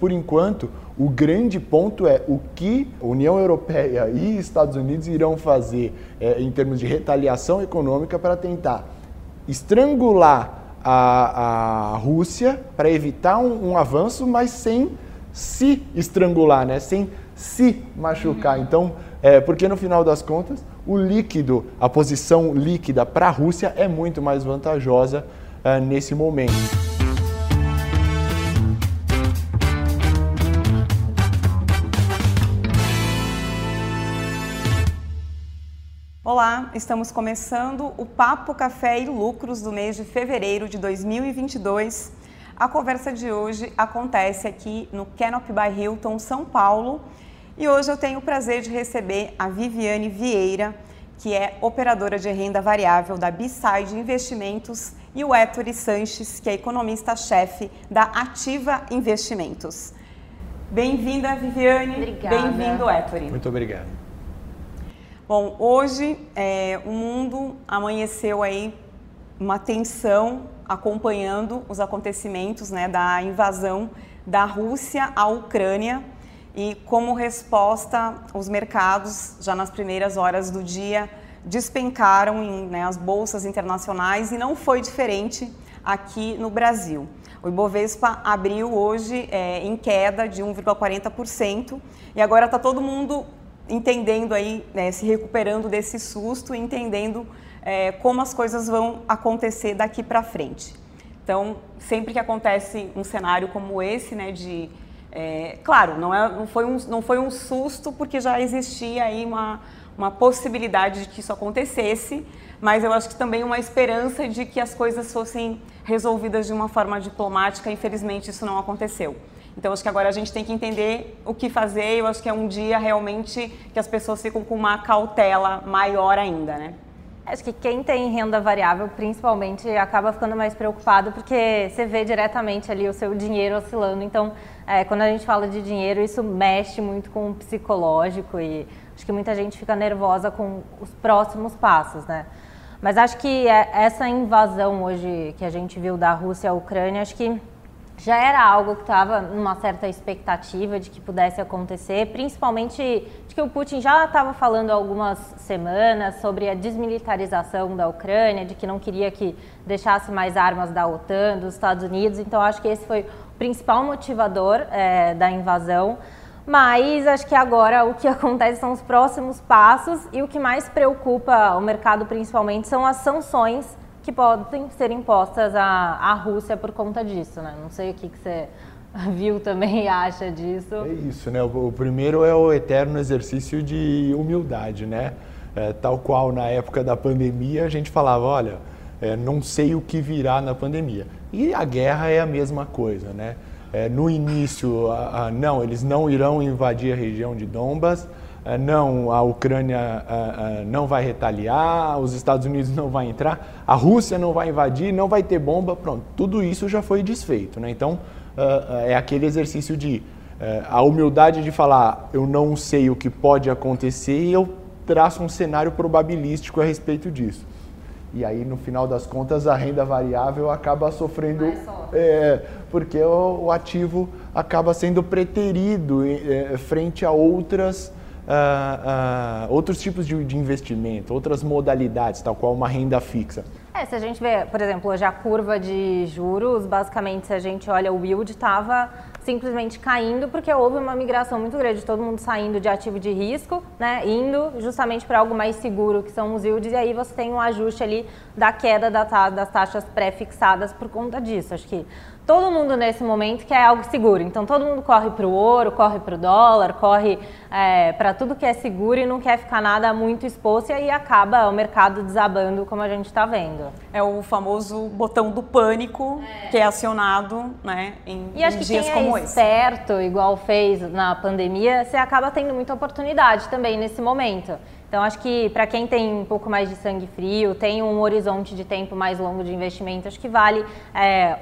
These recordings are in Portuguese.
Por enquanto, o grande ponto é o que a União Europeia e Estados Unidos irão fazer é, em termos de retaliação econômica para tentar estrangular a, a Rússia para evitar um, um, avanço, mas sem se estrangular, né? sem se machucar. Uhum. Então, é, porque no final das contas, o líquido, a posição líquida para a Rússia é muito mais vantajosa é, nesse momento. Olá, estamos começando o Papo Café e Lucros do mês de fevereiro de 2022. A conversa de hoje acontece aqui no Canopy by Hilton, São Paulo. E hoje eu tenho o prazer de receber a Viviane Vieira, que é operadora de renda variável da B-Side Investimentos, e o Ettore Sanches, que é economista-chefe da Ativa Investimentos. Bem-vinda, Viviane. Obrigada. Bem-vindo, Ettore. Muito obrigado. Bom, hoje é, o mundo amanheceu aí uma tensão acompanhando os acontecimentos né, da invasão da Rússia à Ucrânia e como resposta os mercados já nas primeiras horas do dia despencaram em né, as bolsas internacionais e não foi diferente aqui no Brasil. O Ibovespa abriu hoje é, em queda de 1,40% e agora está todo mundo entendendo aí, né, se recuperando desse susto, entendendo é, como as coisas vão acontecer daqui para frente. Então, sempre que acontece um cenário como esse, né, de é, claro, não, é, não, foi um, não foi um susto porque já existia aí uma, uma possibilidade de que isso acontecesse, mas eu acho que também uma esperança de que as coisas fossem resolvidas de uma forma diplomática. Infelizmente, isso não aconteceu. Então, acho que agora a gente tem que entender o que fazer. Eu acho que é um dia realmente que as pessoas ficam com uma cautela maior ainda, né? Acho que quem tem renda variável, principalmente, acaba ficando mais preocupado porque você vê diretamente ali o seu dinheiro oscilando. Então, é, quando a gente fala de dinheiro, isso mexe muito com o psicológico e acho que muita gente fica nervosa com os próximos passos, né? Mas acho que é, essa invasão hoje que a gente viu da Rússia à Ucrânia, acho que já era algo que estava numa certa expectativa de que pudesse acontecer, principalmente de que o Putin já estava falando há algumas semanas sobre a desmilitarização da Ucrânia, de que não queria que deixasse mais armas da OTAN, dos Estados Unidos. Então, acho que esse foi o principal motivador é, da invasão. Mas acho que agora o que acontece são os próximos passos e o que mais preocupa o mercado, principalmente, são as sanções que podem ser impostas à, à Rússia por conta disso, né? Não sei o que, que você viu também e acha disso. É isso, né? O, o primeiro é o eterno exercício de humildade, né? É, tal qual na época da pandemia a gente falava, olha, é, não sei o que virá na pandemia. E a guerra é a mesma coisa, né? É, no início, a, a, não, eles não irão invadir a região de Donbas, é, não, a Ucrânia é, é, não vai retaliar, os Estados Unidos não vai entrar, a Rússia não vai invadir, não vai ter bomba, pronto, tudo isso já foi desfeito. Né? Então, é aquele exercício de a humildade de falar eu não sei o que pode acontecer e eu traço um cenário probabilístico a respeito disso. E aí, no final das contas, a renda variável acaba sofrendo, é, porque o, o, ativo acaba sendo preterido é, frente a outras outros tipos de, de investimento, outras modalidades, tal qual uma renda fixa. É, se a gente vê, por exemplo, hoje a curva de juros, basicamente, se a gente olha o yield, estava simplesmente caindo porque houve uma migração muito grande, todo mundo saindo de ativo de risco, né, indo justamente para algo mais seguro, que são os yields, e aí você tem um ajuste ali da queda das taxas pré-fixadas por conta disso. Acho que todo mundo nesse momento quer algo seguro. Então todo mundo corre para o ouro, corre para o dólar, corre é, para tudo que é seguro e não quer ficar nada muito exposto e aí acaba o mercado desabando como a gente está vendo. É o famoso botão do pânico é. que é acionado né, em, e acho em que dias quem como é esse. certo, igual fez na pandemia, você acaba tendo muita oportunidade também nesse momento. Então, acho que para quem tem um pouco mais de sangue frio, tem um horizonte de tempo mais longo de investimento, acho que vale é,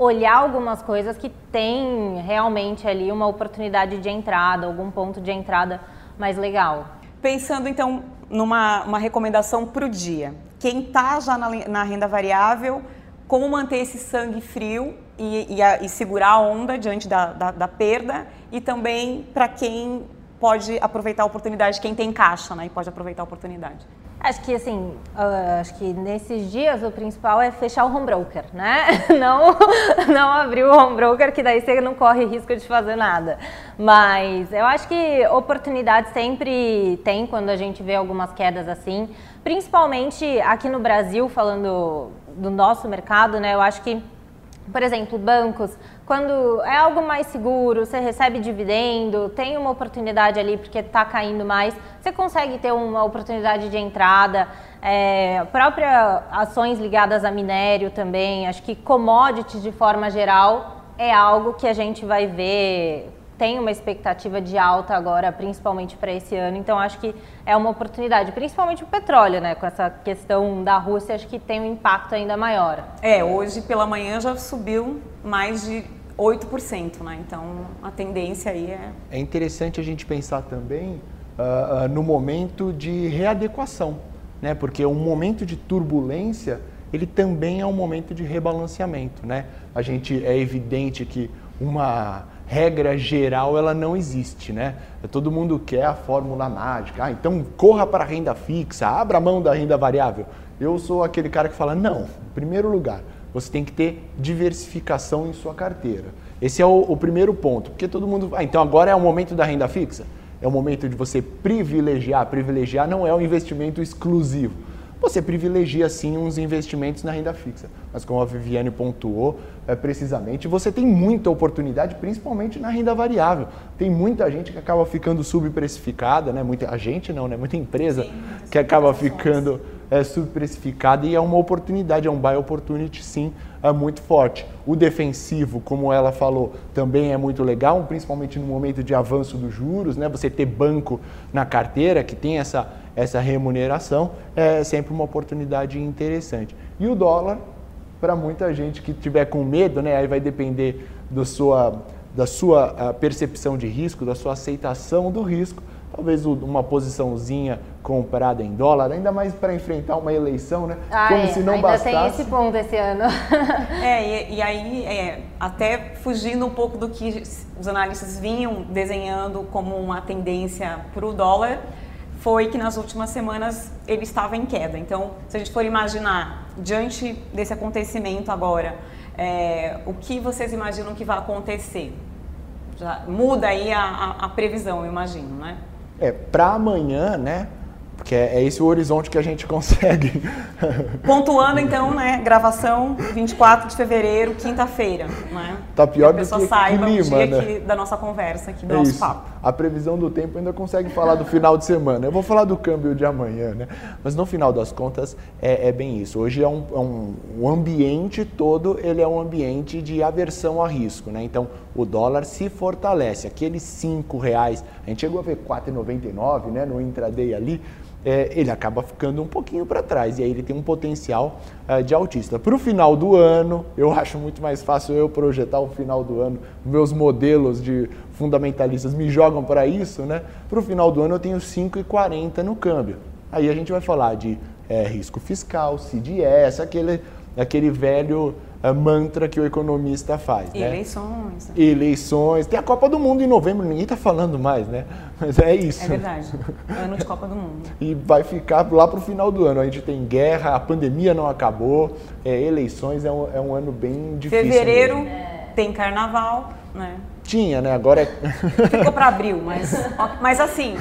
olhar algumas coisas que tem realmente ali uma oportunidade de entrada, algum ponto de entrada mais legal. Pensando então numa uma recomendação para o dia, quem está já na, na renda variável, como manter esse sangue frio e, e, a, e segurar a onda diante da, da, da perda e também para quem pode aproveitar a oportunidade, quem tem caixa né, e pode aproveitar a oportunidade. Acho que assim, uh, acho que nesses dias o principal é fechar o home broker, né? Não, não abrir o home broker, que daí você não corre risco de fazer nada. Mas eu acho que oportunidade sempre tem quando a gente vê algumas quedas assim. Principalmente aqui no Brasil, falando do nosso mercado, né? Eu acho que por exemplo, bancos, quando é algo mais seguro, você recebe dividendo, tem uma oportunidade ali porque está caindo mais, você consegue ter uma oportunidade de entrada. É, próprias ações ligadas a minério também, acho que commodities de forma geral é algo que a gente vai ver tem uma expectativa de alta agora, principalmente para esse ano. Então acho que é uma oportunidade, principalmente o petróleo, né? Com essa questão da Rússia, acho que tem um impacto ainda maior. É, hoje pela manhã já subiu mais de 8%, né? Então a tendência aí é. É interessante a gente pensar também uh, uh, no momento de readequação, né? Porque um momento de turbulência ele também é um momento de rebalanceamento, né? A gente é evidente que uma regra geral ela não existe, né? Todo mundo quer a fórmula mágica. Ah, então corra para a renda fixa, abra mão da renda variável. Eu sou aquele cara que fala: não, em primeiro lugar, você tem que ter diversificação em sua carteira. Esse é o, o primeiro ponto, porque todo mundo. Ah, então agora é o momento da renda fixa? É o momento de você privilegiar. Privilegiar não é um investimento exclusivo você privilegia sim uns investimentos na renda fixa. Mas como a Viviane pontuou, é, precisamente, você tem muita oportunidade, principalmente na renda variável. Tem muita gente que acaba ficando subprecificada, né? Muita a gente não, né? Muita empresa sim, que acaba ficando é, subprecificada e é uma oportunidade, é um buy opportunity sim, é muito forte. O defensivo, como ela falou, também é muito legal, principalmente no momento de avanço dos juros, né? Você ter banco na carteira que tem essa essa remuneração é sempre uma oportunidade interessante. E o dólar, para muita gente que tiver com medo, né, aí vai depender do sua, da sua ah, percepção de risco, da sua aceitação do risco, talvez uma posiçãozinha comprada em dólar, ainda mais para enfrentar uma eleição, né? Ah, Como é. se não ainda bastasse. tem esse ponto esse ano. é, e, e aí, é, até fugindo um pouco do que os analistas vinham desenhando como uma tendência para o dólar, foi que nas últimas semanas ele estava em queda. Então, se a gente for imaginar, diante desse acontecimento agora, é, o que vocês imaginam que vai acontecer? Já muda aí a, a, a previsão, eu imagino, né? É, para amanhã, né? Porque é, é esse o horizonte que a gente consegue. Pontuando então, né? Gravação 24 de fevereiro, quinta-feira, né? Tá pior que a pessoa do que saiba clima, o dia né? aqui da nossa conversa, aqui do é nosso isso. papo. A previsão do tempo ainda consegue falar do final de semana. Eu vou falar do câmbio de amanhã, né? Mas no final das contas é, é bem isso. Hoje é um, é um, um ambiente todo, ele é um ambiente de aversão a risco, né? Então o dólar se fortalece. Aqueles cinco reais, a gente chegou a ver 4,99, né? No intraday ali é, ele acaba ficando um pouquinho para trás e aí ele tem um potencial é, de autista. Para o final do ano, eu acho muito mais fácil eu projetar o final do ano, meus modelos de fundamentalistas me jogam para isso, né? Para o final do ano eu tenho 5,40 no câmbio. Aí a gente vai falar de é, risco fiscal, CDS, aquele, aquele velho é, mantra que o economista faz. Né? Eleições. Né? Eleições. Tem a Copa do Mundo em novembro, ninguém está falando mais, né? Mas é isso. É verdade. Ano de Copa do Mundo. e vai ficar lá para o final do ano. A gente tem guerra, a pandemia não acabou, é, eleições é um, é um ano bem difícil. Fevereiro é. tem carnaval, né? Tinha, né? Agora é. Ficou para abril, mas, mas assim.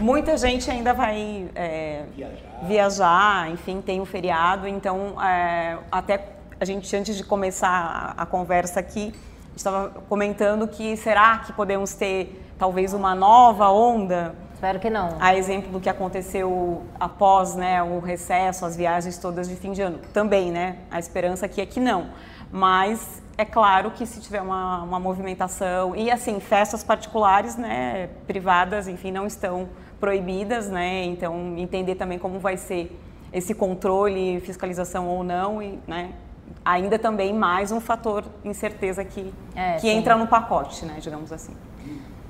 Muita gente ainda vai é, viajar. viajar. enfim, tem o feriado, então é, até a gente, antes de começar a, a conversa aqui, estava comentando que será que podemos ter talvez uma nova onda? Espero que não. A exemplo do que aconteceu após né, o recesso, as viagens todas de fim de ano. Também, né? A esperança aqui é que não. Mas é claro que se tiver uma, uma movimentação e assim festas particulares, né, privadas, enfim, não estão proibidas, né? Então entender também como vai ser esse controle, fiscalização ou não e, né, ainda também mais um fator incerteza que, é, que entra no pacote, né, digamos assim.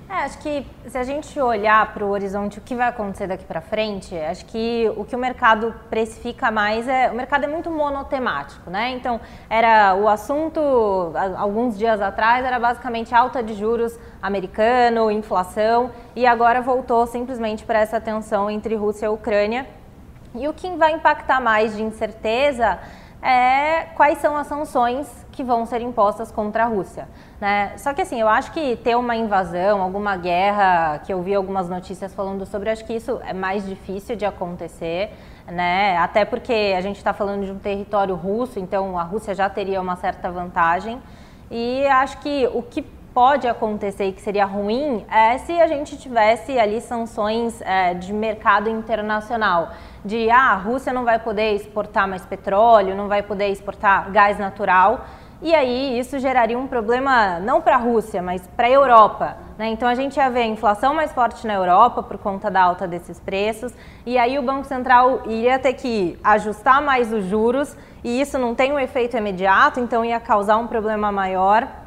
É, acho que se a gente olhar para o horizonte, o que vai acontecer daqui para frente, acho que o que o mercado precifica mais é. O mercado é muito monotemático, né? Então, era o assunto, alguns dias atrás, era basicamente alta de juros americano, inflação, e agora voltou simplesmente para essa tensão entre Rússia e Ucrânia. E o que vai impactar mais de incerteza é quais são as sanções que vão ser impostas contra a Rússia. Né? Só que assim, eu acho que ter uma invasão, alguma guerra, que eu vi algumas notícias falando sobre, acho que isso é mais difícil de acontecer. Né? Até porque a gente está falando de um território russo, então a Rússia já teria uma certa vantagem. E acho que o que pode acontecer e que seria ruim é se a gente tivesse ali sanções é, de mercado internacional, de ah, a Rússia não vai poder exportar mais petróleo, não vai poder exportar gás natural. E aí isso geraria um problema não para a Rússia, mas para a Europa. Né? Então a gente ia ver a inflação mais forte na Europa por conta da alta desses preços, e aí o Banco Central iria ter que ajustar mais os juros, e isso não tem um efeito imediato, então ia causar um problema maior.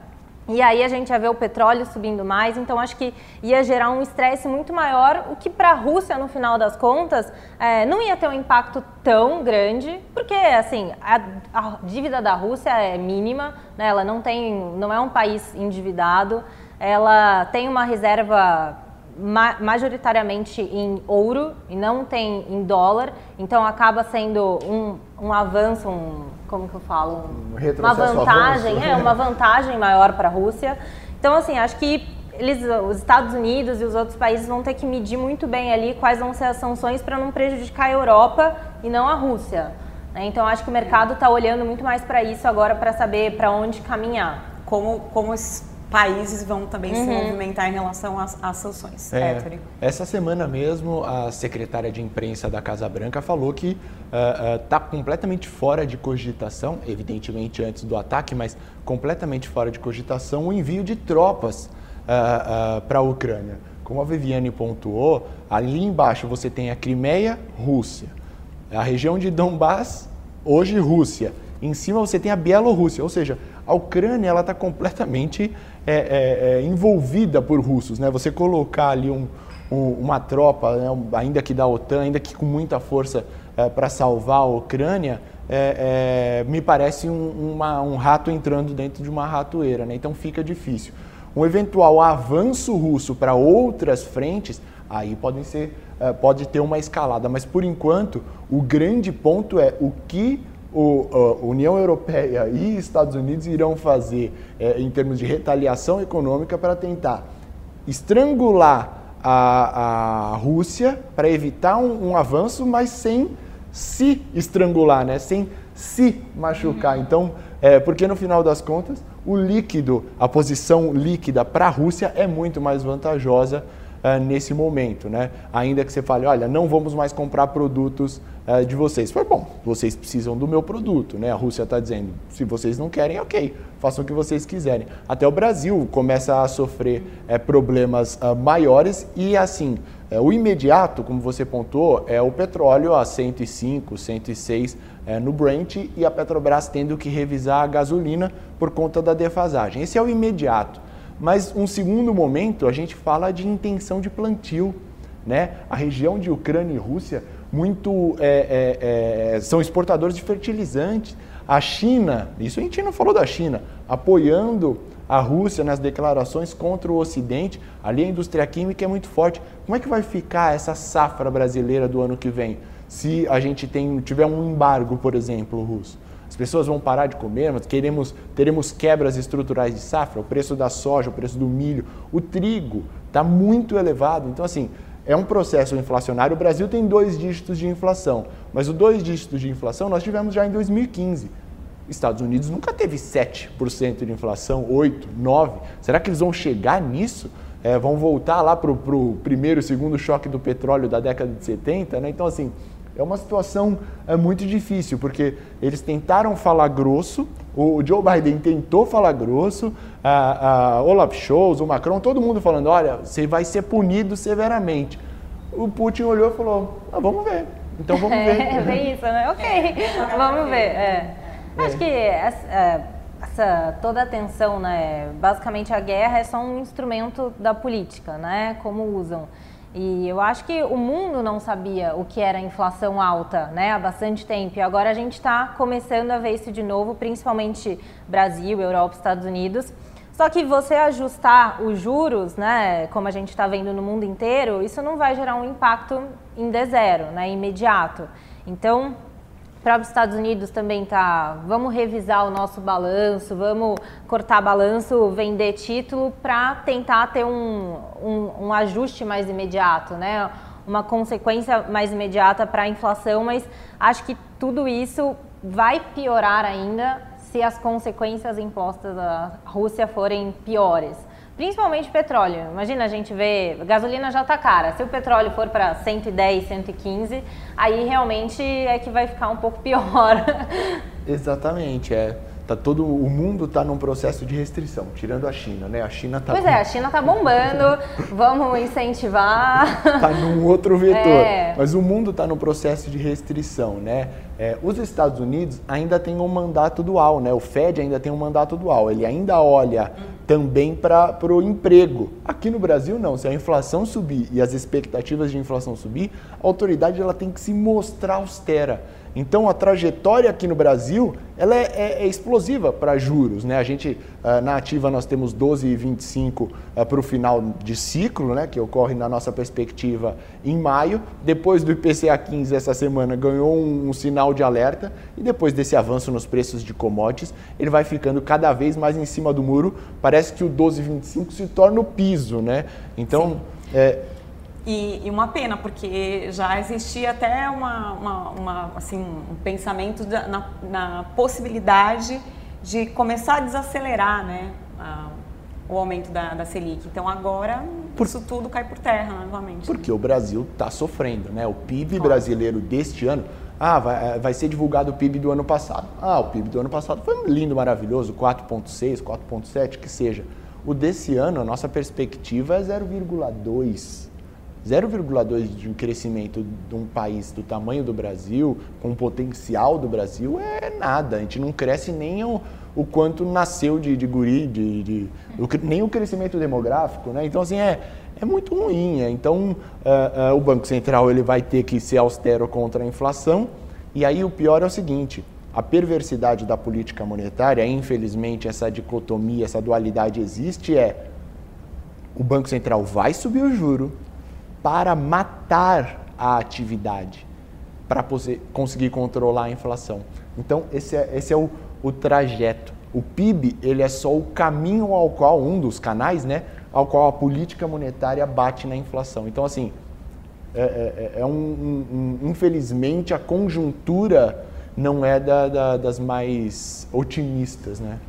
E aí a gente ia ver o petróleo subindo mais, então acho que ia gerar um estresse muito maior, o que para a Rússia, no final das contas, é, não ia ter um impacto tão grande, porque assim a, a, dívida da Rússia é mínima, né? ela não tem, não é um país endividado, ela tem uma reserva ma majoritariamente em ouro e não tem em dólar, então acaba sendo um, um avanço, um, como que eu falo? Um uma vantagem, é, uma vantagem maior para a Rússia. Então, assim, acho que eles, os Estados Unidos e os outros países vão ter que medir muito bem ali quais vão ser as sanções para não prejudicar a Europa e não a Rússia. Né? Então, acho que o mercado está olhando muito mais para isso agora para saber para onde caminhar. Como, como países vão também uhum. se movimentar em relação às, às sanções. É, essa semana mesmo, a secretária de imprensa da Casa Branca falou que está uh, uh, completamente fora de cogitação, evidentemente antes do ataque, mas completamente fora de cogitação o envio de tropas uh, para a Ucrânia. Como a Viviane pontuou, ali embaixo você tem a Crimeia, Rússia. A região de Donbass, hoje Rússia. Em cima você tem a Bielorrússia, ou seja, a Ucrânia ela está completamente é, é, é, envolvida por russos. Né? Você colocar ali um, um, uma tropa, né, ainda que da OTAN, ainda que com muita força é, para salvar a Ucrânia, é, me parece um, uma, um, rato entrando dentro de uma ratoeira. Né? Então fica difícil. Um eventual avanço russo para outras frentes, aí podem ser, pode ter uma escalada. Mas por enquanto, o grande ponto é o que o, a União Europeia e Estados Unidos irão fazer é, em termos de retaliação econômica para tentar estrangular a, a Rússia para evitar um, um, avanço, mas sem se estrangular, né? sem se machucar. Uhum. Então, é, porque no final das contas, o líquido, a posição líquida para a Rússia é muito mais vantajosa uh, nesse momento, né? Ainda que você fale, olha, não vamos mais comprar produtos uh, de vocês. Foi bom, vocês precisam do meu produto, né? A Rússia está dizendo, se vocês não querem, ok, façam o que vocês quiserem. Até o Brasil começa a sofrer uh, problemas maiores e assim, o imediato, como você pontuou, é o petróleo a 105, 106 no Brent e a Petrobras tendo que revisar a gasolina por conta da defasagem. Esse é o imediato. Mas um segundo momento, a gente fala de intenção de plantio. Né? A região de Ucrânia e Rússia muito é, é, é, são exportadores de fertilizantes. A China, isso a gente não falou da China, apoiando a Rússia nas declarações contra o Ocidente, ali a indústria química é muito forte. Como é que vai ficar essa safra brasileira do ano que vem? Se a gente tem, tiver um embargo, por exemplo, russo pessoas vão parar de comer, mas queremos, teremos quebras estruturais de safra, o preço da soja, o preço do milho, o trigo está muito elevado. Então, assim, é um processo inflacionário. O Brasil tem dois dígitos de inflação, mas os dois dígitos de inflação nós tivemos já em 2015. Estados Unidos nunca teve 7% de inflação, 8%, 9%. Será que eles vão chegar nisso? É, vão voltar lá para o primeiro, segundo choque do petróleo da década de 70? Né? Então, assim, é uma situação é, muito difícil, porque eles tentaram falar grosso, o Joe Biden tentou falar grosso, a, a Olaf Scholz, o Macron, todo mundo falando, olha, você vai ser punido severamente. O Putin olhou e falou, ah, vamos ver. Então vamos ver. É, bem isso, né? Ok, vamos ver. É. Acho que é, essa toda a tensão, né? Basicamente a guerra é só um instrumento da política, né? Como usam. E eu acho que o mundo não sabia o que era inflação alta, né, há bastante tempo. E agora a gente está começando a ver isso de novo, principalmente Brasil, Europa, Estados Unidos. Só que você ajustar os juros, né, como a gente está vendo no mundo inteiro, isso não vai gerar um impacto em D zero, né, imediato. Então, os Estados Unidos também tá, vamos revisar o nosso balanço, vamos cortar balanço, vender título para tentar ter um, um, um, ajuste mais imediato, né? Uma consequência mais imediata para a inflação, mas acho que tudo isso vai piorar ainda se as consequências impostas à Rússia forem piores. Principalmente petróleo. Imagina a gente vê, gasolina já está cara. Se o petróleo for para 110, 115, aí realmente é que vai ficar um pouco pior. Exatamente, é. Tá todo o mundo está num processo de restrição, tirando a China, né? A China tá Pois é, a China está bombando, vamos incentivar. Está num outro vetor. É. Mas o mundo está no processo de restrição, né? É, os Estados Unidos ainda têm um mandato dual, né? O Fed ainda tem um mandato dual. Ele ainda olha também para o emprego. Aqui no Brasil não. Se a inflação subir e as expectativas de inflação subir, a autoridade ela tem que se mostrar austera. Então a trajetória aqui no Brasil ela é, é, é explosiva para juros. Né? A gente, uh, na ativa, nós temos 12,25 uh, para o final de ciclo, né? que ocorre na nossa perspectiva em maio. Depois do IPCA 15 essa semana ganhou um, um sinal de alerta e depois desse avanço nos preços de commodities, ele vai ficando cada vez mais em cima do muro. Parece que o 12,25 se torna o piso. Né? Então, é, e, e, uma pena, porque já existia até uma, uma, uma assim, um pensamento da, na, na, possibilidade de começar a desacelerar né, a, o aumento da, da, Selic. Então agora por, isso tudo cai por terra novamente. Porque o Brasil está sofrendo. Né? O PIB brasileiro deste ano. Ah, vai, vai ser divulgado o PIB do ano passado. Ah, o PIB do ano passado foi lindo, maravilhoso, 4,6, 4,7, que seja. O desse ano, a nossa perspectiva é 0,2 0,2 de crescimento de um país do tamanho do Brasil, com o potencial do Brasil, é nada. A gente não cresce nem o, o quanto nasceu de, de guri, de, de, nem o crescimento demográfico. Né? Então, assim, é, é muito ruim. É. Então, uh, uh, o Banco Central ele vai ter que ser austero contra a inflação. E aí o pior é o seguinte, a perversidade da política monetária, infelizmente essa dicotomia, essa dualidade existe, é o Banco Central vai subir o juro, para matar a atividade, para conseguir controlar a inflação. Então, esse é, esse é o, o trajeto. O PIB ele é só o caminho ao qual, um dos canais, né, ao qual a política monetária bate na inflação. Então, assim, é, é, é, é um, um, infelizmente, a conjuntura não é da, da, das mais otimistas, né?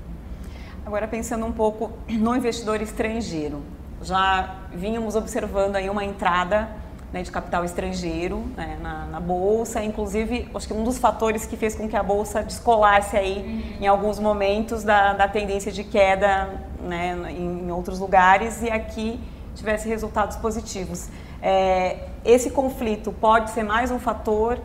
Agora, pensando um pouco no investidor estrangeiro, já vínhamos observando aí uma entrada né, de capital estrangeiro né, na, na, bolsa, inclusive acho que um dos fatores que fez com que a bolsa descolasse aí em alguns momentos da, da tendência de queda né, em, em, outros lugares e aqui tivesse resultados positivos. É, esse conflito pode ser mais um fator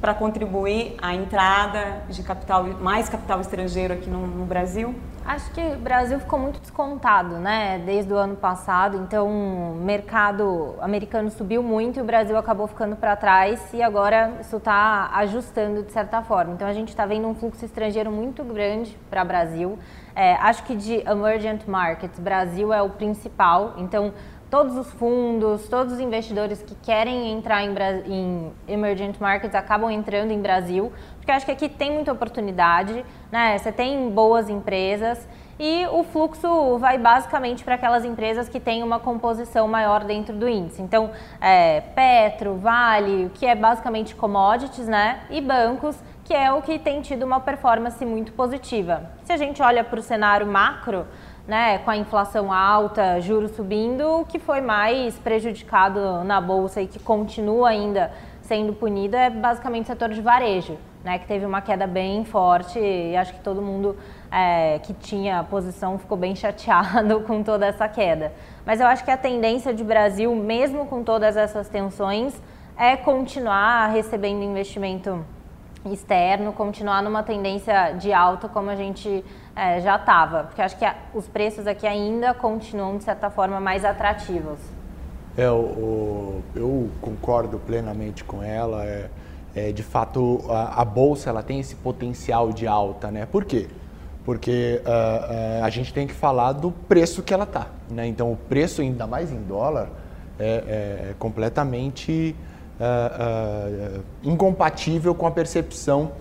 para contribuir à entrada de capital, mais capital estrangeiro aqui no, no, Brasil? Acho que o Brasil ficou muito descontado, né, desde o ano passado. Então, o mercado americano subiu muito e o Brasil acabou ficando para trás e agora isso está ajustando de certa forma. Então, a gente está vendo um fluxo estrangeiro muito grande para o Brasil. É, acho que de emergent markets, Brasil é o principal. Então, todos os fundos, todos os investidores que querem entrar em, em, emergent markets acabam entrando em Brasil, porque acho que aqui tem muita oportunidade, né? Você tem boas empresas e o fluxo vai basicamente para aquelas empresas que têm uma composição maior dentro do índice. Então, é, Petro, Vale, que é basicamente commodities, né? E bancos, que é o que tem tido uma performance muito positiva. Se a gente olha para o cenário macro, né, com a inflação alta, juros subindo, o que foi mais prejudicado na bolsa e que continua ainda sendo punido é basicamente o setor de varejo, né, que teve uma queda bem forte e acho que todo mundo é, que tinha posição ficou bem chateado com toda essa queda. Mas eu acho que a tendência de Brasil, mesmo com todas essas tensões, é continuar recebendo investimento externo continuar numa tendência de alta como a gente é, já estava, porque acho que a, os preços aqui ainda continuam de certa forma mais atrativos. É, o, eu concordo plenamente com ela. É, é de fato, a, a, bolsa ela tem esse potencial de alta, né? Por quê? Porque uh, uh, a gente tem que falar do preço que ela está, né? Então, o preço, ainda mais em dólar, é, é completamente uh, incompatível com a percepção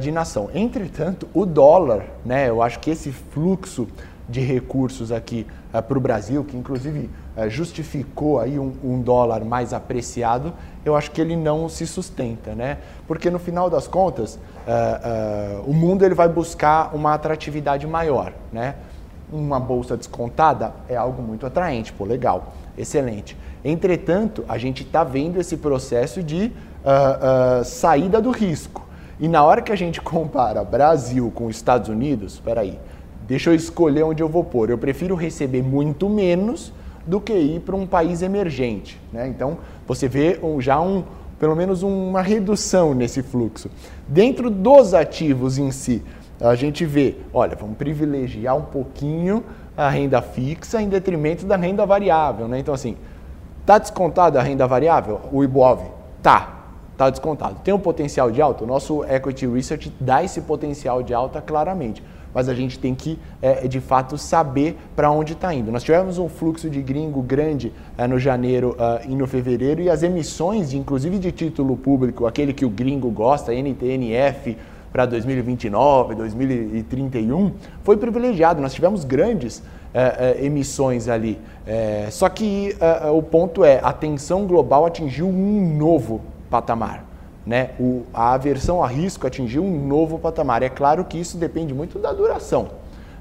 de nação. Entretanto, o dólar, né? Eu acho que esse fluxo de recursos aqui para o Brasil, que inclusive justificou aí um, um, dólar mais apreciado, eu acho que ele não se sustenta, né? Porque no final das contas, o mundo ele vai buscar uma atratividade maior, né? Uma bolsa descontada é algo muito atraente, pô, legal, excelente. Entretanto, a gente está vendo esse processo de uh, uh, saída do risco. E na hora que a gente compara Brasil com Estados Unidos, espera aí, deixa eu escolher onde eu vou pôr. Eu prefiro receber muito menos do que ir para um país emergente. Né? Então, você vê já um, pelo menos uma redução nesse fluxo. Dentro dos ativos em si, a gente vê, olha, vamos privilegiar um pouquinho a renda fixa em detrimento da renda variável. Né? Então, assim, Está descontado a renda variável, o IBOV? Tá, está descontado. Tem um potencial de alta? O nosso Equity Research dá esse potencial de alta claramente, mas a gente tem que, é, de fato, saber para onde está indo. Nós tivemos um fluxo de gringo grande é, no janeiro uh, e no fevereiro e as emissões, inclusive de título público, aquele que o gringo gosta, NTNF, para 2029, 2031, foi privilegiado. Nós tivemos grandes é, é, emissões ali. É, só que é, é, o ponto é, a tensão global atingiu um novo patamar. Né? O, a aversão a risco atingiu um novo patamar. É claro que isso depende muito da duração,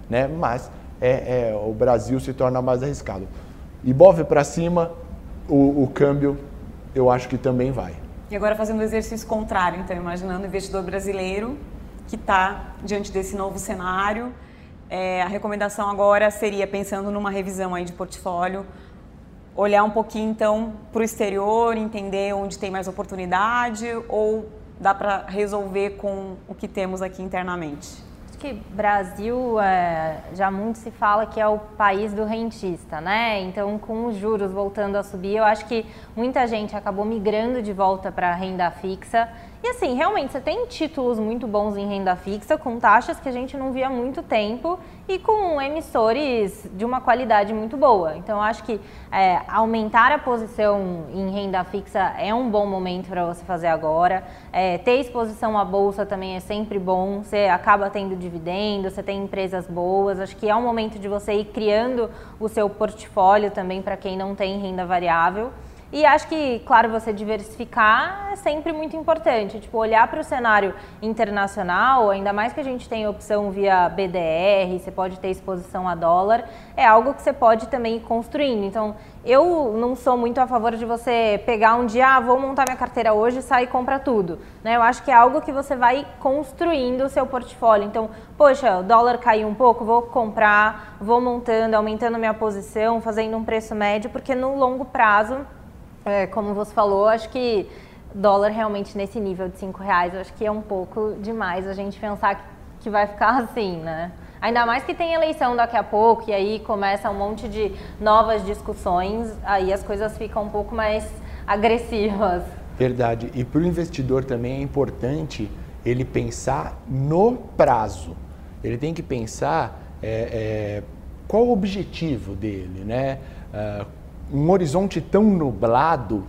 né? mas é, o Brasil se torna mais arriscado. Ibov para cima, o, o câmbio eu acho que também vai. E agora fazendo o exercício contrário, então, imaginando o investidor brasileiro que está diante desse novo cenário, é, a recomendação agora seria, pensando numa revisão aí de portfólio, olhar um pouquinho então para o exterior, entender onde tem mais oportunidade ou dá para resolver com o que temos aqui internamente? Acho que Brasil é, já muito se fala que é o país do rentista, né? Então, com os juros voltando a subir, eu acho que muita gente acabou migrando de volta para a renda fixa e assim, realmente, você tem títulos muito bons em renda fixa, com taxas que a gente não via há muito tempo e com emissores de uma qualidade muito boa. Então, acho que é, aumentar a posição em renda fixa é um bom momento para você fazer agora. É, ter exposição à bolsa também é sempre bom. Você acaba tendo dividendo, você tem empresas boas. Acho que é um momento de você ir criando o seu portfólio também para quem não tem renda variável. E acho que, claro, você diversificar é sempre muito importante. Tipo, olhar para o cenário internacional, ainda mais que a gente tem opção via BDR, você pode ter exposição a dólar, é algo que você pode também ir construindo. Então, eu não sou muito a favor de você pegar um dia, ah, vou montar minha carteira hoje sair e comprar tudo. Né? Eu acho que é algo que você vai construindo o seu portfólio. Então, poxa, o dólar caiu um pouco, vou comprar, vou montando, aumentando minha posição, fazendo um preço médio, porque no longo prazo é, como você falou, acho que dólar realmente nesse nível de 5 reais, acho que é um pouco demais a gente pensar que vai ficar assim, né? Ainda mais que tem eleição daqui a pouco e aí começa um monte de novas discussões, aí as coisas ficam um pouco mais agressivas. Verdade. E para o investidor também é importante ele pensar no prazo. Ele tem que pensar é, é, qual o objetivo dele, né? Uh, um horizonte tão nublado,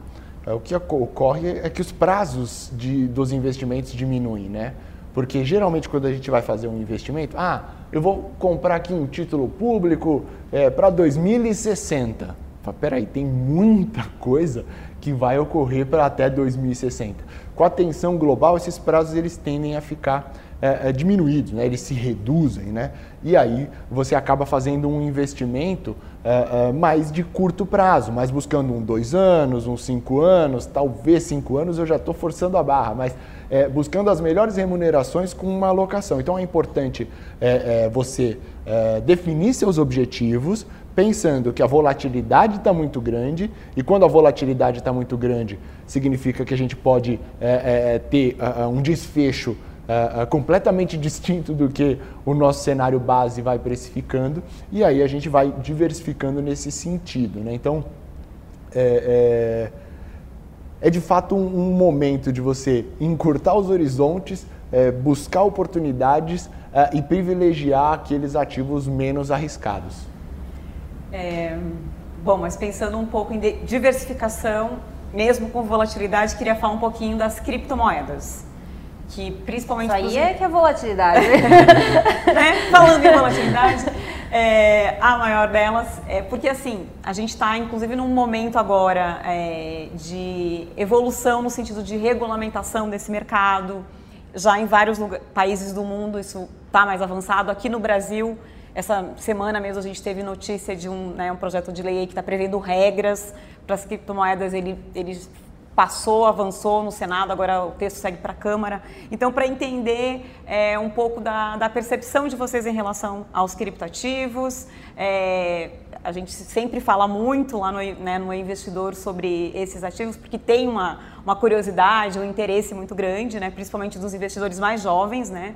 é, o que ocorre é que os prazos de, dos investimentos diminuem, né? Porque geralmente quando a gente vai fazer um investimento, ah, eu vou comprar aqui um título público é, para 2060. Fala, peraí, tem muita coisa que vai ocorrer para até 2060. Com a tensão global, esses prazos eles tendem a ficar é, é, diminuídos, né? eles se reduzem, né? e aí você acaba fazendo um investimento é, é, mais de curto prazo, mais buscando um dois anos, uns cinco anos, talvez cinco anos eu já estou forçando a barra, mas é, buscando as melhores remunerações com uma alocação. Então é importante é, você definir seus objetivos, pensando que a volatilidade está muito grande, e quando a volatilidade está muito grande, significa que a gente pode é, é, ter um desfecho uh, completamente distinto do que o nosso cenário base vai precificando, e aí a gente vai diversificando nesse sentido. Né? Então, é, é, é de fato um, um, momento de você encurtar os horizontes, é, buscar oportunidades e privilegiar aqueles ativos menos arriscados. É, bom, mas pensando um pouco em diversificação, mesmo com volatilidade, queria falar um pouquinho das criptomoedas. Que principalmente. Isso aí é que é volatilidade. né? Falando em volatilidade, é, a maior delas é porque assim, a gente está inclusive num momento agora é, de evolução no sentido de regulamentação desse mercado. Já em vários lugares, países do mundo isso está mais avançado. Aqui no Brasil, essa semana mesmo a gente teve notícia de um, né, um projeto de lei que está prevendo regras para as criptomoedas. Ele, ele passou, avançou no Senado, agora o texto segue para a Câmara. Então, para entender é, um pouco da, da, percepção de vocês em relação aos criptoativos, é, a gente sempre fala muito lá no, né, no investidor sobre esses ativos, porque tem uma, uma curiosidade, um interesse muito grande, né, principalmente dos investidores mais jovens, né,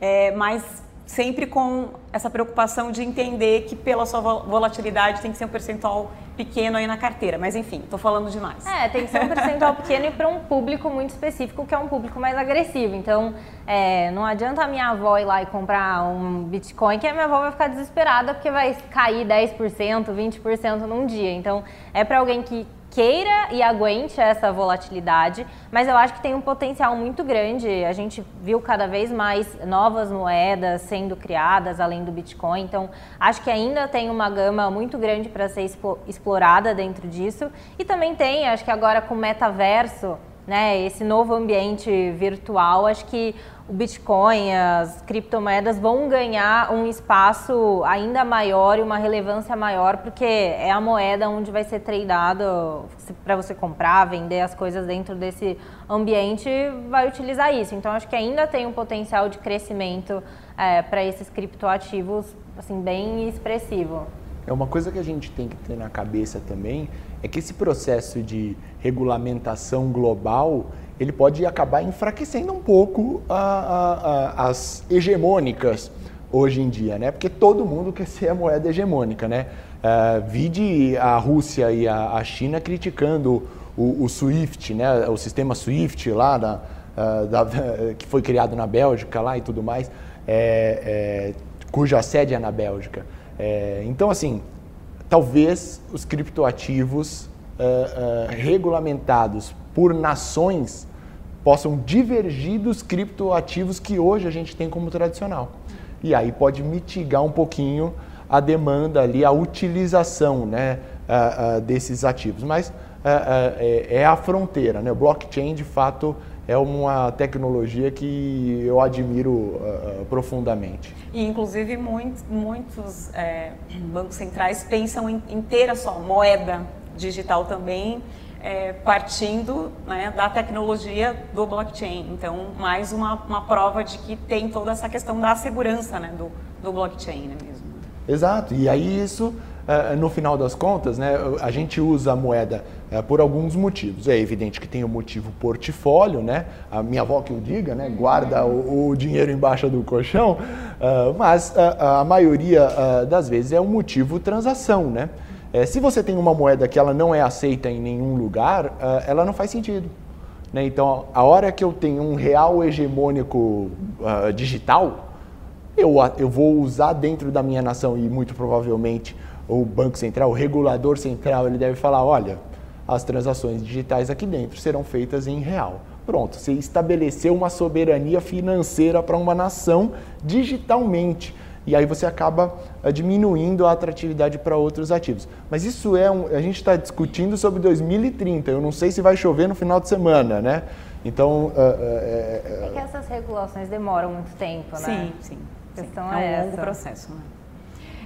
é, mas sempre com essa preocupação de entender que pela sua volatilidade tem que ser um percentual pequeno aí na carteira. Mas enfim, estou falando demais. É, tem que ser um percentual pequeno e para um público muito específico, que é um público mais agressivo. Então, é, não adianta a minha avó ir lá e comprar um Bitcoin, que a minha avó vai ficar desesperada porque vai cair 10%, 20% num dia. Então, é para alguém que queira e aguente essa volatilidade, mas eu acho que tem um potencial muito grande. A gente viu cada vez mais novas moedas sendo criadas além do Bitcoin, então acho que ainda tem uma gama muito grande para ser explorada dentro disso. E também tem, acho que agora com o metaverso, né, esse novo ambiente virtual, acho que o Bitcoin, as criptomoedas vão ganhar um espaço ainda maior e uma relevância maior, porque é a moeda onde vai ser tradeado para você comprar, vender as coisas dentro desse ambiente, vai utilizar isso. Então, acho que ainda tem um potencial de crescimento é, para esses criptoativos assim, bem expressivo. É uma coisa que a gente tem que ter na cabeça também é que esse processo de regulamentação global ele pode acabar enfraquecendo um pouco a, a, a, as hegemônicas hoje em dia, né? Porque todo mundo quer ser a moeda hegemônica, né? Uh, vide a Rússia e a, China criticando o, o, SWIFT, né? O sistema SWIFT lá da, uh, da, que foi criado na Bélgica lá e tudo mais, é, é, cuja sede é na Bélgica. É, então, assim, talvez os criptoativos uh, regulamentados por nações possam divergir dos criptoativos que hoje a gente tem como tradicional. E aí pode mitigar um pouquinho a demanda ali, a utilização né, uh, uh, desses ativos. Mas uh, é a fronteira, né? O blockchain, de fato, é uma tecnologia que eu admiro profundamente. E, inclusive, muitos, é, bancos centrais pensam em, em ter a sua moeda digital também é, partindo né, da tecnologia do blockchain. Então, mais uma, uma prova de que tem toda essa questão da segurança né, do, do blockchain né, mesmo. Exato, e aí isso, é, no final das contas, né, a gente usa a moeda é, por alguns motivos. É evidente que tem o motivo portfólio, né? A minha avó que o diga, né? Guarda o, o dinheiro embaixo do colchão, uh, mas a maioria das vezes é um motivo transação, né? É, se você tem uma moeda que ela não é aceita em nenhum lugar, uh, ela não faz sentido. Né? Então, a hora que eu tenho um real hegemônico uh, digital, eu, eu vou usar dentro da minha nação e muito provavelmente o Banco Central, o regulador central, ele deve falar, olha, as transações digitais aqui dentro serão feitas em real. Pronto, você estabeleceu uma soberania financeira para uma nação digitalmente e aí você acaba eh, diminuindo a atratividade para outros ativos. Mas isso é um, a gente está discutindo sobre 2030. Eu não sei se vai chover no final de semana, né? Então, uh, é, é, que essas regulações demoram muito tempo, né? Sim, sim. Sim. é, é um longo processo. Né?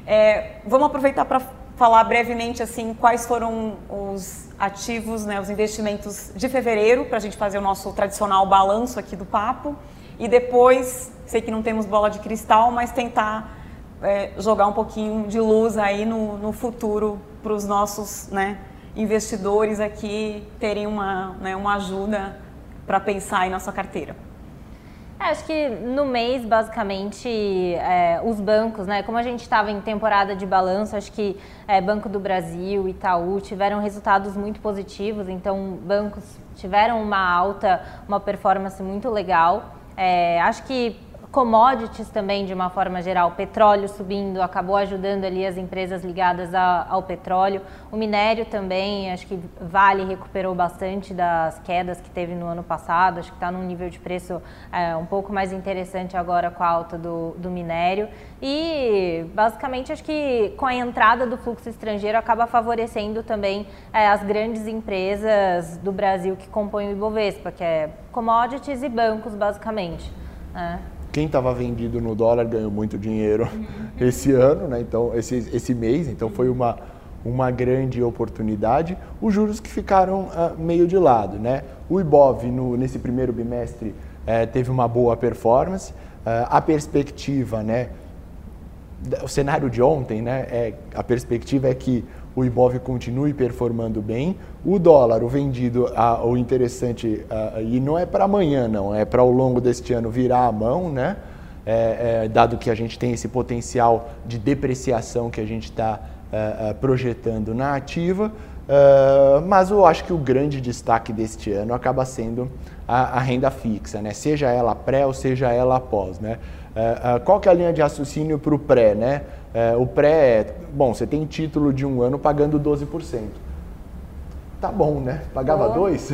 É, vamos aproveitar para falar brevemente assim quais foram os ativos, né, os investimentos de fevereiro para a gente fazer o nosso tradicional balanço aqui do papo e depois sei que não temos bola de cristal, mas tentar é, jogar um pouquinho de luz aí no, no futuro para os nossos né, investidores aqui terem uma, né, uma ajuda para pensar aí na sua carteira. É, acho que no mês, basicamente, é, os bancos, né? Como a gente estava em temporada de balanço, acho que é, Banco do Brasil, Itaú tiveram resultados muito positivos. Então, bancos tiveram uma alta, uma performance muito legal. É, acho que commodities também, de uma forma geral, petróleo subindo, acabou ajudando ali as empresas ligadas a, ao petróleo. O minério também, acho que Vale recuperou bastante das quedas que teve no ano passado, acho que está num nível de preço é, um pouco mais interessante agora com a alta do, do minério. E basicamente acho que com a entrada do fluxo estrangeiro acaba favorecendo também é, as grandes empresas do Brasil que compõem o Ibovespa, que é commodities e bancos basicamente. Né? Quem estava vendido no dólar ganhou muito dinheiro esse ano, né? então esse, esse mês, então foi uma, uma grande oportunidade. Os juros que ficaram uh, meio de lado, né? O Ibov no, nesse primeiro bimestre uh, teve uma boa performance. Uh, a perspectiva, né? O cenário de ontem, né? É, a perspectiva é que o Ibov continue performando bem. O dólar, o vendido, o interessante, e não é para amanhã, não, é para ao longo deste ano virar a mão, né? É, é, dado que a gente tem esse potencial de depreciação que a gente está é, é, projetando na ativa. É, mas eu acho que o grande destaque deste ano acaba sendo a, a renda fixa, né? seja ela pré ou seja ela após. Né? É, qual que é a linha de raciocínio para o pré? Né? o pré é, bom, você tem título de um ano pagando 12% tá bom, né? Pagava dois.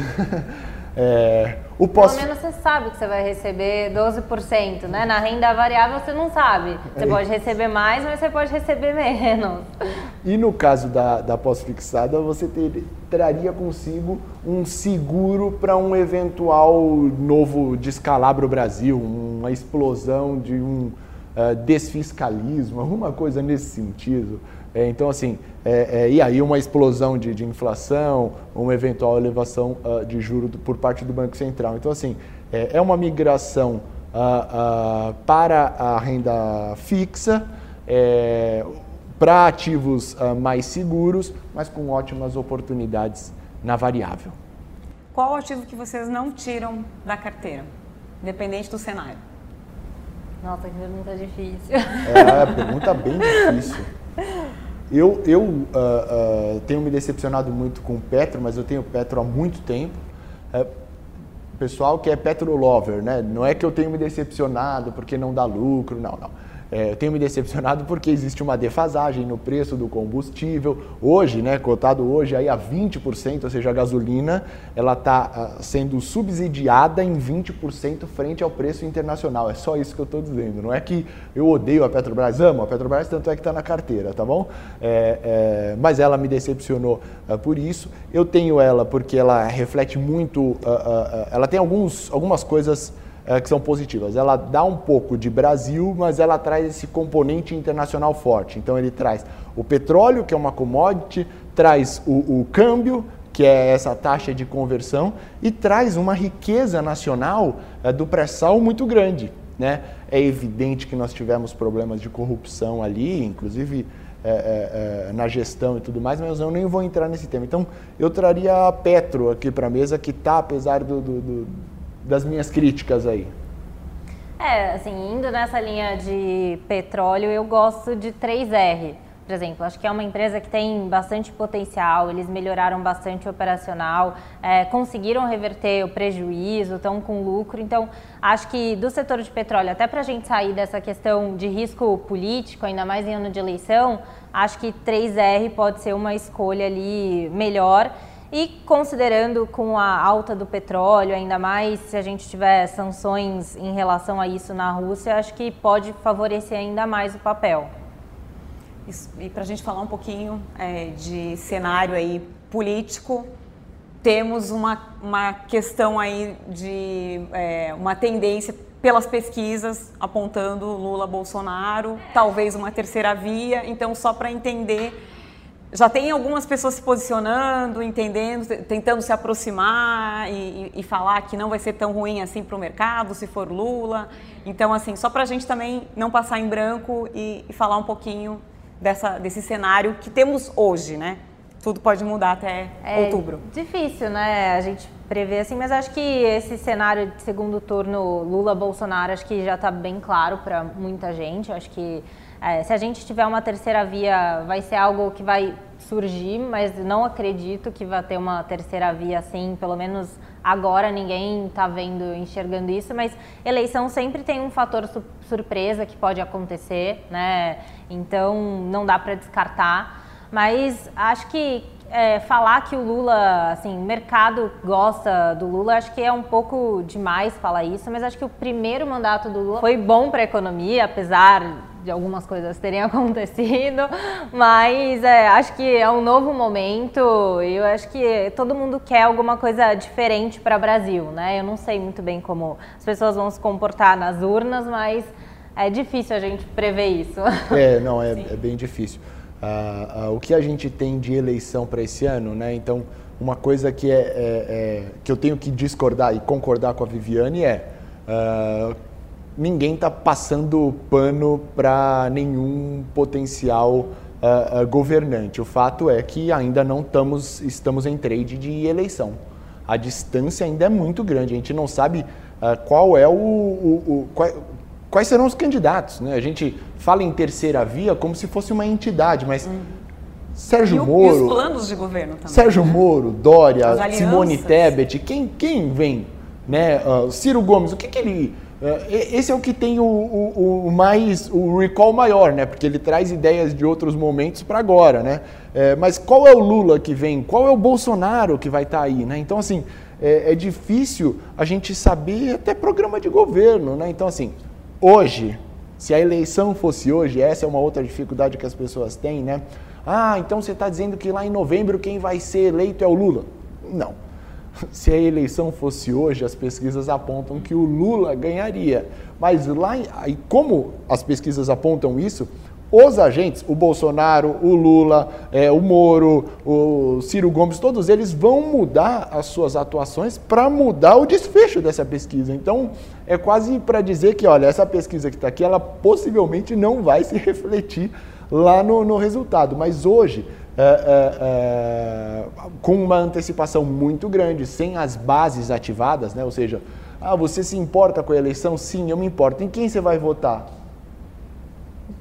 é, o pós... Pelo menos você sabe que você vai receber 12%, né? Na renda variável você não sabe. Você é pode receber mais, mas você pode receber menos. E no caso da, da pós-fixada, você ter, traria consigo um seguro para um eventual novo descalabro Brasil, uma explosão de um uh, desfiscalismo, alguma coisa nesse sentido. É, então, assim, é, é, e aí uma explosão de, de, inflação, uma eventual elevação uh, de juros por parte do Banco Central. Então, assim, é, é uma migração uh, uh, para a renda fixa, é, para ativos mais seguros, mas com ótimas oportunidades na variável. Qual o ativo que vocês não tiram da carteira, independente do cenário? Nossa, que pergunta difícil. É, pergunta bem difícil. Eu, eu uh, uh, tenho me decepcionado muito com Petro, mas eu tenho Petro há muito tempo. Uh, pessoal que é Petro Lover, né? Não é que eu tenho me decepcionado porque não dá lucro, não, não. É, eu tenho me decepcionado porque existe uma defasagem no preço do combustível. Hoje, né, cotado hoje aí a 20%, ou seja, a gasolina, ela está uh, ah, sendo subsidiada em 20% frente ao preço internacional. É só isso que eu estou dizendo. Não é que eu odeio a Petrobras, amo a Petrobras, tanto é que está na carteira, tá bom? É, é, mas ela me decepcionou uh, por isso. Eu tenho ela porque ela reflete muito, uh, ela tem alguns, algumas coisas é, que são positivas. Ela dá um pouco de Brasil, mas ela traz esse componente internacional forte. Então ele traz o petróleo, que é uma commodity, traz o, o câmbio, que é essa taxa de conversão, e traz uma riqueza nacional é, do pré-sal muito grande. Né? É evidente que nós tivemos problemas de corrupção ali, inclusive é, é na gestão e tudo mais, mas eu nem vou entrar nesse tema. Então, eu traria a Petro aqui para a mesa, que está, apesar do, do, do das minhas críticas aí? É, assim, indo nessa linha de petróleo, eu gosto de 3R, por exemplo. Acho que é uma empresa que tem bastante potencial, eles melhoraram bastante o operacional, é, conseguiram reverter o prejuízo, estão com lucro. Então, acho que do setor de petróleo, até para a gente sair dessa questão de risco político, ainda mais em ano de eleição, acho que 3R pode ser uma escolha ali melhor. E considerando com a alta do petróleo, ainda mais se a gente tiver sanções em relação a isso na Rússia, acho que pode favorecer ainda mais o papel. Isso, e para a gente falar um pouquinho é, de cenário aí político, temos uma, uma questão aí de é, uma tendência pelas pesquisas apontando Lula Bolsonaro, talvez uma terceira via. Então, só para entender, já tem algumas pessoas se posicionando, entendendo, tentando se aproximar e, e falar que não vai ser tão ruim assim para o mercado se for Lula. Então, assim, só para a gente também não passar em branco e, e falar um pouquinho dessa, desse cenário que temos hoje, né? tudo pode mudar até é outubro. Difícil, né? A gente prever assim, mas acho que esse cenário de segundo turno Lula-Bolsonaro acho que já está bem claro para muita gente. Acho que é, se a gente tiver uma terceira via, vai ser algo que vai surgir, mas não acredito que vai ter uma terceira via assim, pelo menos agora ninguém está vendo, enxergando isso, mas eleição sempre tem um fator su surpresa que pode acontecer, né? Então não dá para descartar. Mas acho que é, falar que o Lula, assim, o mercado gosta do Lula, acho que é um pouco demais falar isso, mas acho que o primeiro mandato do Lula foi bom para a economia, apesar de algumas coisas terem acontecido, mas é, acho que é um novo momento e eu acho que todo mundo quer alguma coisa diferente para o Brasil, né? Eu não sei muito bem como as pessoas vão se comportar nas urnas, mas é difícil a gente prever isso. É, não, é, é bem difícil uh, uh, o que a gente tem de eleição para esse ano, né? Então, uma coisa que, é, é, é, que eu tenho que discordar e concordar com a Viviane é uh, ninguém está passando pano para nenhum potencial governante. O fato é que ainda não estamos, estamos em trade de eleição. A distância ainda é muito grande. A gente não sabe qual é o, o, o qual, quais serão os candidatos. Né? A gente fala em terceira via como se fosse uma entidade, mas uhum. Sérgio e Moro. E os planos de governo também. Sérgio? Moro, Dória, Simone Tebet, quem, quem vem? Né? Uh, Ciro Gomes, o que, que ele. Uh, esse é o que tem o, o, o, mais o recall maior, né? Porque ele traz ideias de outros momentos para agora, né? É, mas qual é o Lula que vem? Qual é o Bolsonaro que vai estar tá aí, né? Então assim é, é difícil a gente saber até programa de governo, né? Então assim hoje, se a eleição fosse hoje, essa é uma outra dificuldade que as pessoas têm, né? Ah, então você está dizendo que lá em novembro quem vai ser eleito é o Lula? Não. Se a eleição fosse hoje, as pesquisas apontam que o Lula ganharia. Mas lá, e como as pesquisas apontam isso, os agentes, o Bolsonaro, o Lula, é, o Moro, o Ciro Gomes, todos eles vão mudar as suas atuações para mudar o desfecho dessa pesquisa. Então, é quase para dizer que, olha, essa pesquisa que está aqui, ela possivelmente não vai se refletir lá no, no resultado. Mas hoje, é, é, é, com uma antecipação muito grande, sem as bases ativadas, né? ou seja, ah, você se importa com a eleição? Sim, eu me importo. Em quem você vai votar?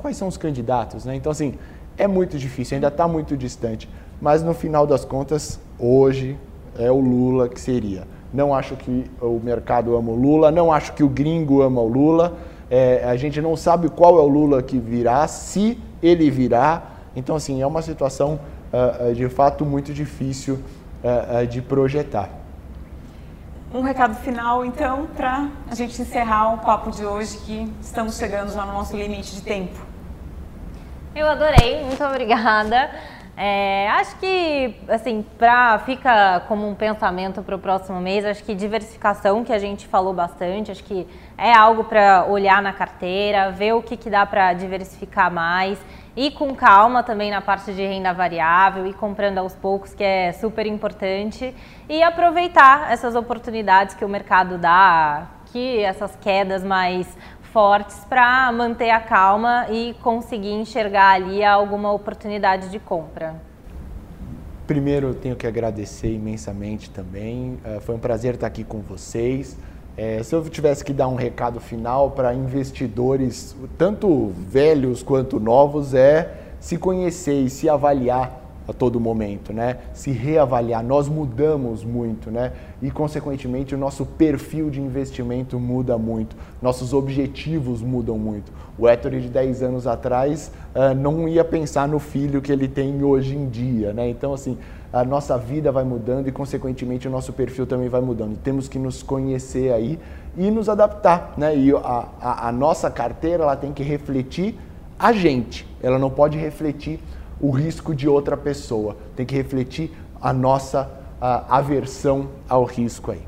quais são os candidatos, né? Então, assim, é muito difícil, ainda está muito distante. Mas no final das contas, hoje é o Lula que seria. Não acho que o mercado ama o Lula, não acho que o gringo ama o Lula. É, a gente não sabe qual é o Lula que virá, se ele virá. Então, assim, é uma situação uh, de fato muito difícil uh, uh, de projetar. Um recado final, então, para a gente encerrar o papo de hoje, que estamos chegando já no nosso limite de tempo. Eu adorei, muito obrigada. É, acho que, assim, pra, fica como um pensamento para o próximo mês, acho que diversificação, que a gente falou bastante, acho que é algo para olhar na carteira, ver o que, que dá para diversificar mais e com calma também na parte de renda variável e comprando aos poucos, que é super importante, e aproveitar essas oportunidades que o mercado dá, que essas quedas mais fortes para manter a calma e conseguir enxergar ali alguma oportunidade de compra. Primeiro, eu tenho que agradecer imensamente também. Eh, foi um prazer estar aqui com vocês. É, se eu tivesse que dar um recado final para investidores, tanto velhos quanto novos, é se conhecer e se avaliar a todo momento, né? Se reavaliar. Nós mudamos muito, né? E consequentemente o nosso perfil de investimento muda muito, nossos objetivos mudam muito. O Héctor de 10 anos atrás uh, não ia pensar no filho que ele tem hoje em dia, né? Então assim, a nossa vida vai mudando e consequentemente o nosso perfil também vai mudando. Temos que nos conhecer aí e nos adaptar, né? E a, a, a nossa carteira ela tem que refletir a gente, ela não pode refletir o risco de outra pessoa. Tem que refletir a nossa aversão ao risco aí.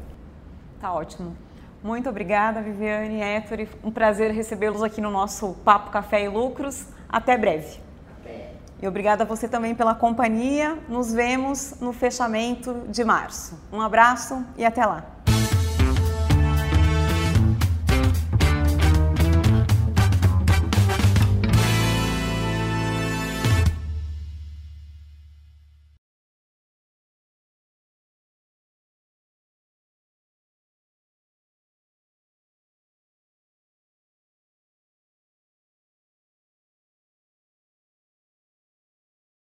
Tá ótimo. Muito obrigada, Viviane e Héctor. Um prazer recebê-los aqui no nosso Papo Café e Lucros. Até breve. Até. E obrigada a você também pela companhia. Nos vemos no fechamento de março. Um abraço e até lá.